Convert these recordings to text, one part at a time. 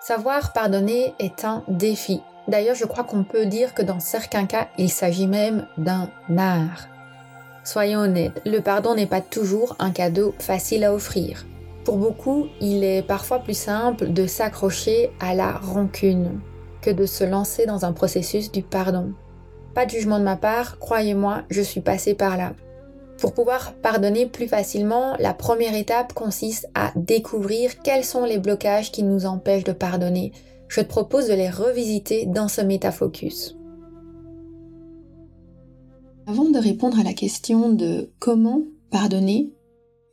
Savoir pardonner est un défi. D'ailleurs, je crois qu'on peut dire que dans certains cas, il s'agit même d'un art. Soyons honnêtes, le pardon n'est pas toujours un cadeau facile à offrir. Pour beaucoup, il est parfois plus simple de s'accrocher à la rancune que de se lancer dans un processus du pardon. Pas de jugement de ma part, croyez-moi, je suis passée par là. Pour pouvoir pardonner plus facilement, la première étape consiste à découvrir quels sont les blocages qui nous empêchent de pardonner. Je te propose de les revisiter dans ce métafocus. Avant de répondre à la question de comment pardonner,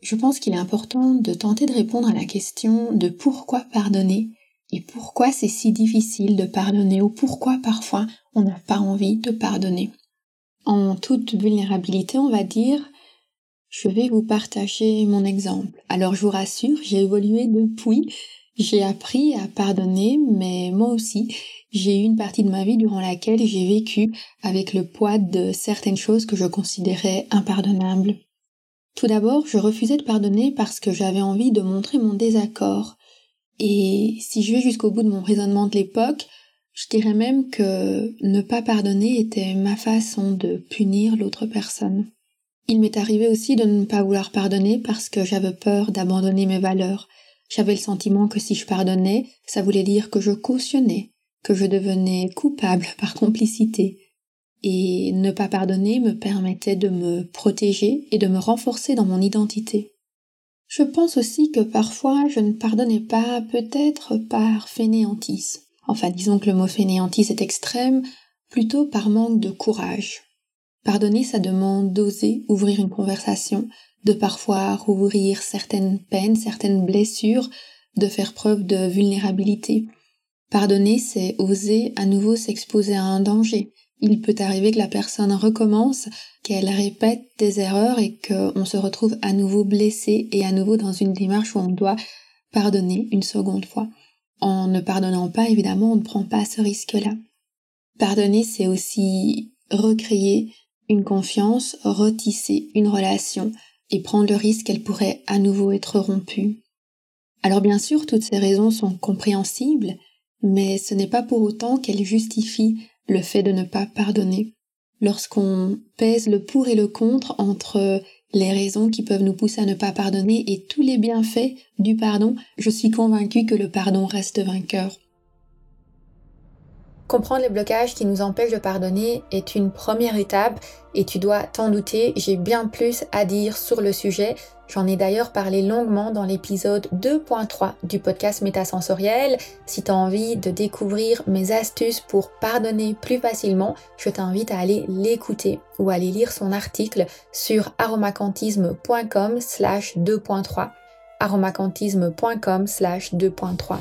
je pense qu'il est important de tenter de répondre à la question de pourquoi pardonner et pourquoi c'est si difficile de pardonner ou pourquoi parfois on n'a pas envie de pardonner. En toute vulnérabilité, on va dire, je vais vous partager mon exemple. Alors je vous rassure, j'ai évolué depuis, j'ai appris à pardonner, mais moi aussi, j'ai eu une partie de ma vie durant laquelle j'ai vécu avec le poids de certaines choses que je considérais impardonnables. Tout d'abord, je refusais de pardonner parce que j'avais envie de montrer mon désaccord. Et si je vais jusqu'au bout de mon raisonnement de l'époque, je dirais même que ne pas pardonner était ma façon de punir l'autre personne. Il m'est arrivé aussi de ne pas vouloir pardonner parce que j'avais peur d'abandonner mes valeurs. J'avais le sentiment que si je pardonnais, ça voulait dire que je cautionnais, que je devenais coupable par complicité. Et ne pas pardonner me permettait de me protéger et de me renforcer dans mon identité. Je pense aussi que parfois je ne pardonnais pas peut-être par fainéantise. Enfin disons que le mot fainéantise est extrême, plutôt par manque de courage. Pardonner, ça demande d'oser ouvrir une conversation, de parfois rouvrir certaines peines, certaines blessures, de faire preuve de vulnérabilité. Pardonner, c'est oser à nouveau s'exposer à un danger. Il peut arriver que la personne recommence, qu'elle répète des erreurs et qu'on se retrouve à nouveau blessé et à nouveau dans une démarche où on doit pardonner une seconde fois. En ne pardonnant pas, évidemment, on ne prend pas ce risque-là. Pardonner, c'est aussi recréer une confiance, retisser une relation et prendre le risque qu'elle pourrait à nouveau être rompue. Alors bien sûr, toutes ces raisons sont compréhensibles, mais ce n'est pas pour autant qu'elles justifient le fait de ne pas pardonner. Lorsqu'on pèse le pour et le contre entre les raisons qui peuvent nous pousser à ne pas pardonner et tous les bienfaits du pardon, je suis convaincue que le pardon reste vainqueur. Comprendre les blocages qui nous empêchent de pardonner est une première étape et tu dois t'en douter, j'ai bien plus à dire sur le sujet. J'en ai d'ailleurs parlé longuement dans l'épisode 2.3 du podcast Métasensoriel. Si tu as envie de découvrir mes astuces pour pardonner plus facilement, je t'invite à aller l'écouter ou à aller lire son article sur aromacantisme.com slash 2.3 aromacantisme.com slash 2.3